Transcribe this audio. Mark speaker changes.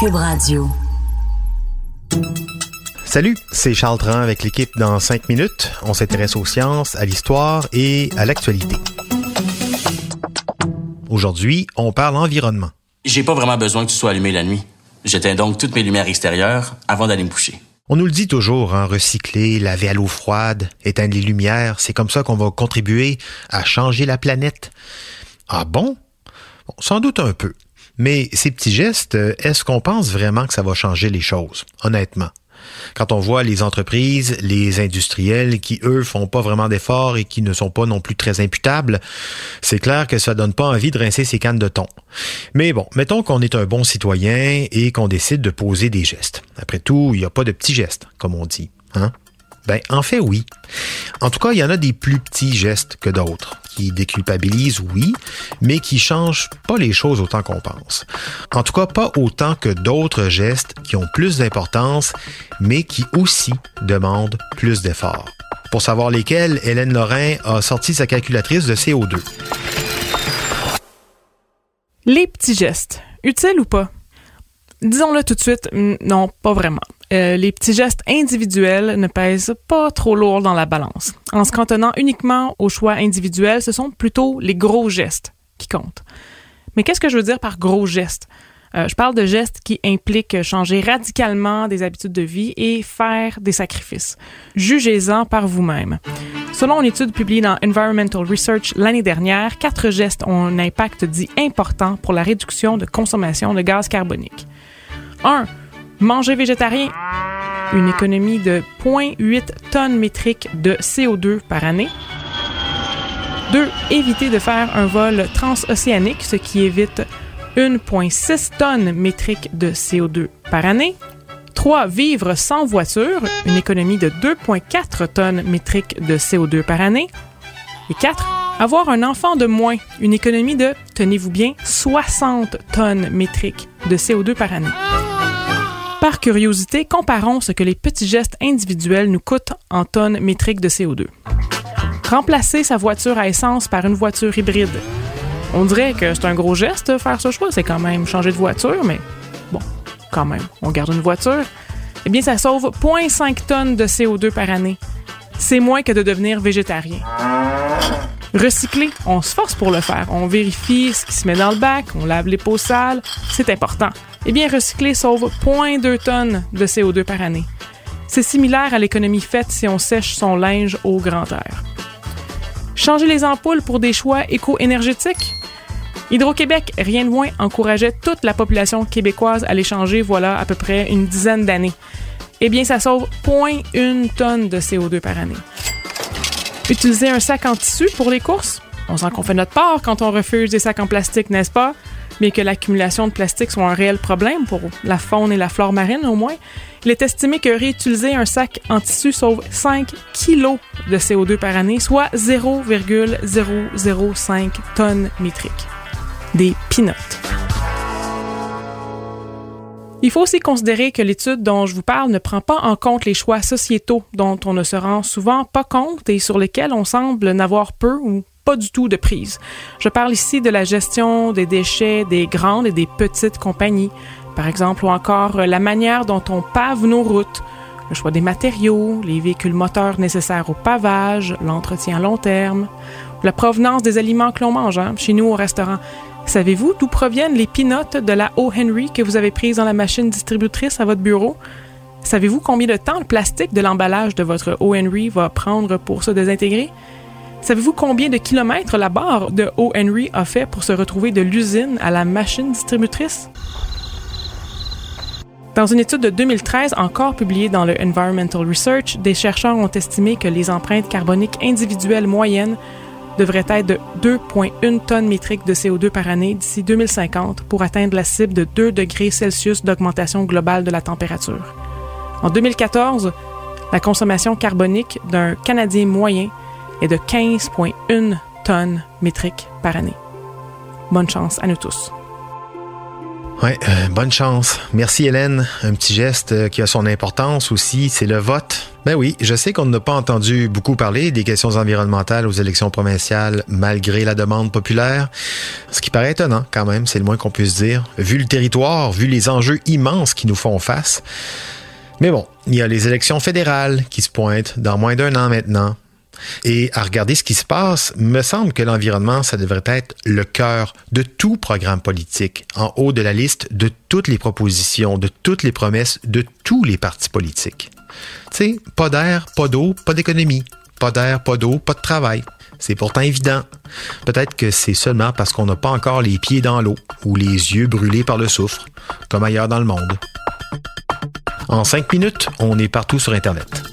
Speaker 1: Cube Radio.
Speaker 2: Salut, c'est Charles Tran avec l'équipe dans 5 minutes. On s'intéresse aux sciences, à l'histoire et à l'actualité. Aujourd'hui, on parle environnement.
Speaker 3: J'ai pas vraiment besoin que tu sois allumé la nuit. J'éteins donc toutes mes lumières extérieures avant d'aller me coucher.
Speaker 2: On nous le dit toujours, hein, recycler, laver à l'eau froide, éteindre les lumières, c'est comme ça qu'on va contribuer à changer la planète. Ah bon? Bon sans doute un peu. Mais ces petits gestes, est-ce qu'on pense vraiment que ça va changer les choses, honnêtement? Quand on voit les entreprises, les industriels qui, eux, font pas vraiment d'efforts et qui ne sont pas non plus très imputables, c'est clair que ça donne pas envie de rincer ses cannes de thon. Mais bon, mettons qu'on est un bon citoyen et qu'on décide de poser des gestes. Après tout, il n'y a pas de petits gestes, comme on dit. Hein? Ben, en fait, oui. En tout cas, il y en a des plus petits gestes que d'autres, qui déculpabilisent, oui, mais qui changent pas les choses autant qu'on pense. En tout cas, pas autant que d'autres gestes qui ont plus d'importance, mais qui aussi demandent plus d'efforts. Pour savoir lesquels, Hélène Lorrain a sorti sa calculatrice de CO2.
Speaker 4: Les petits gestes, utiles ou pas? Disons-le tout de suite, non, pas vraiment. Euh, les petits gestes individuels ne pèsent pas trop lourd dans la balance. En se cantonnant uniquement aux choix individuels, ce sont plutôt les gros gestes qui comptent. Mais qu'est-ce que je veux dire par gros gestes? Euh, je parle de gestes qui impliquent changer radicalement des habitudes de vie et faire des sacrifices. Jugez-en par vous-même. Selon une étude publiée dans Environmental Research l'année dernière, quatre gestes ont un impact dit important pour la réduction de consommation de gaz carbonique. 1 Manger végétarien, une économie de 0,8 tonnes métriques de CO2 par année. 2. Éviter de faire un vol transocéanique, ce qui évite 1,6 tonnes métriques de CO2 par année. 3. Vivre sans voiture, une économie de 2,4 tonnes métriques de CO2 par année. Et 4. Avoir un enfant de moins, une économie de, tenez-vous bien, 60 tonnes métriques de CO2 par année. Par curiosité, comparons ce que les petits gestes individuels nous coûtent en tonnes métriques de CO2. Remplacer sa voiture à essence par une voiture hybride. On dirait que c'est un gros geste faire ce choix, c'est quand même changer de voiture, mais bon, quand même, on garde une voiture. Eh bien, ça sauve 0,5 tonnes de CO2 par année. C'est moins que de devenir végétarien. Recycler, on se force pour le faire. On vérifie ce qui se met dans le bac, on lave les pots sales, c'est important. Eh bien, recycler sauve 0,2 tonnes de CO2 par année. C'est similaire à l'économie faite si on sèche son linge au grand air. Changer les ampoules pour des choix éco-énergétiques? Hydro-Québec, rien de moins, encourageait toute la population québécoise à les changer voilà à peu près une dizaine d'années. Eh bien, ça sauve 0,1 tonne de CO2 par année. Utiliser un sac en tissu pour les courses? On sent qu'on fait notre part quand on refuse des sacs en plastique, n'est-ce pas? Mais que l'accumulation de plastique soit un réel problème pour la faune et la flore marine au moins, il est estimé que réutiliser un sac en tissu sauve 5 kilos de CO2 par année, soit 0,005 tonnes métriques. Des pinottes. Il faut aussi considérer que l'étude dont je vous parle ne prend pas en compte les choix sociétaux dont on ne se rend souvent pas compte et sur lesquels on semble n'avoir peu ou pas du tout de prise. Je parle ici de la gestion des déchets des grandes et des petites compagnies, par exemple, ou encore la manière dont on pave nos routes, le choix des matériaux, les véhicules moteurs nécessaires au pavage, l'entretien à long terme, la provenance des aliments que l'on mange hein, chez nous au restaurant. Savez-vous d'où proviennent les pinottes de la O. Henry que vous avez prises dans la machine distributrice à votre bureau? Savez-vous combien de temps le plastique de l'emballage de votre O. Henry va prendre pour se désintégrer? Savez-vous combien de kilomètres la barre de O. Henry a fait pour se retrouver de l'usine à la machine distributrice? Dans une étude de 2013 encore publiée dans le Environmental Research, des chercheurs ont estimé que les empreintes carboniques individuelles moyennes devrait être de 2,1 tonnes métriques de CO2 par année d'ici 2050 pour atteindre la cible de 2 degrés Celsius d'augmentation globale de la température. En 2014, la consommation carbonique d'un Canadien moyen est de 15,1 tonnes métriques par année. Bonne chance à nous tous.
Speaker 2: Ouais, euh, bonne chance. Merci Hélène. Un petit geste euh, qui a son importance aussi, c'est le vote. Ben oui, je sais qu'on n'a pas entendu beaucoup parler des questions environnementales aux élections provinciales malgré la demande populaire. Ce qui paraît étonnant quand même, c'est le moins qu'on puisse dire, vu le territoire, vu les enjeux immenses qui nous font face. Mais bon, il y a les élections fédérales qui se pointent dans moins d'un an maintenant. Et à regarder ce qui se passe, me semble que l'environnement, ça devrait être le cœur de tout programme politique, en haut de la liste de toutes les propositions, de toutes les promesses de tous les partis politiques. Tu sais, pas d'air, pas d'eau, pas d'économie. Pas d'air, pas d'eau, pas de travail. C'est pourtant évident. Peut-être que c'est seulement parce qu'on n'a pas encore les pieds dans l'eau ou les yeux brûlés par le soufre, comme ailleurs dans le monde. En cinq minutes, on est partout sur Internet.